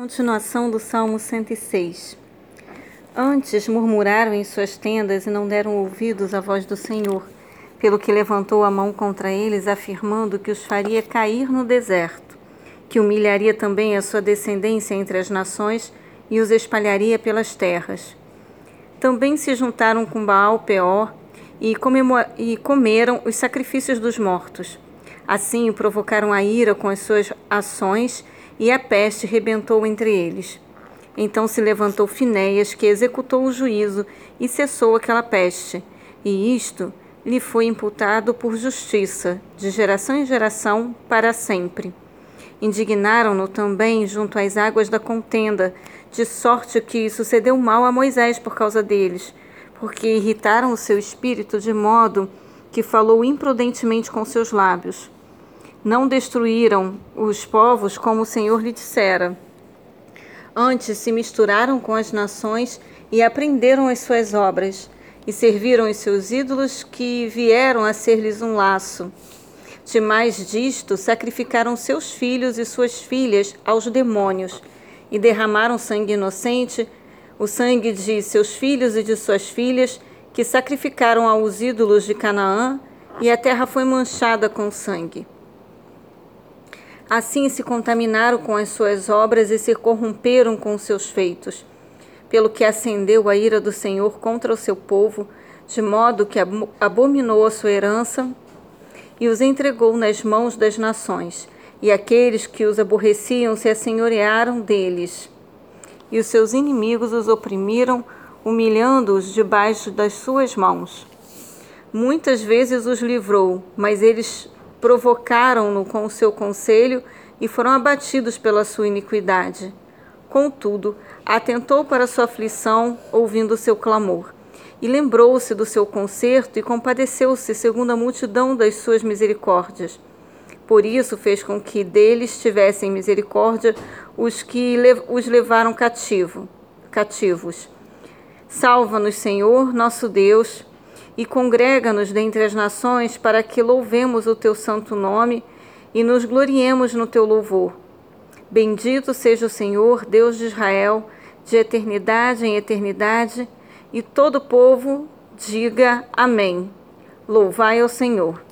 Continuação do Salmo 106. Antes murmuraram em suas tendas e não deram ouvidos à voz do Senhor, pelo que levantou a mão contra eles, afirmando que os faria cair no deserto, que humilharia também a sua descendência entre as nações e os espalharia pelas terras. Também se juntaram com Baal Peor e, e comeram os sacrifícios dos mortos. Assim provocaram a ira com as suas ações e a peste rebentou entre eles. Então se levantou Finéias, que executou o juízo, e cessou aquela peste. E isto lhe foi imputado por justiça, de geração em geração, para sempre. Indignaram-no também junto às águas da contenda, de sorte que sucedeu mal a Moisés por causa deles, porque irritaram o seu espírito de modo que falou imprudentemente com seus lábios não destruíram os povos como o Senhor lhe dissera. Antes se misturaram com as nações e aprenderam as suas obras, e serviram os seus ídolos que vieram a ser-lhes um laço. Demais disto, sacrificaram seus filhos e suas filhas aos demônios, e derramaram sangue inocente, o sangue de seus filhos e de suas filhas, que sacrificaram aos ídolos de Canaã, e a terra foi manchada com sangue. Assim se contaminaram com as suas obras e se corromperam com os seus feitos. Pelo que acendeu a ira do Senhor contra o seu povo, de modo que abominou a sua herança e os entregou nas mãos das nações. E aqueles que os aborreciam se assenhorearam deles. E os seus inimigos os oprimiram, humilhando-os debaixo das suas mãos. Muitas vezes os livrou, mas eles provocaram-no com o seu conselho e foram abatidos pela sua iniquidade. Contudo, atentou para sua aflição, ouvindo o seu clamor, e lembrou-se do seu conserto e compadeceu-se segundo a multidão das suas misericórdias. Por isso fez com que deles tivessem misericórdia os que os levaram cativo, cativos. Salva-nos, Senhor, nosso Deus, e congrega-nos dentre as nações para que louvemos o teu santo nome e nos gloriemos no teu louvor. Bendito seja o Senhor, Deus de Israel, de eternidade em eternidade, e todo o povo diga amém. Louvai ao Senhor.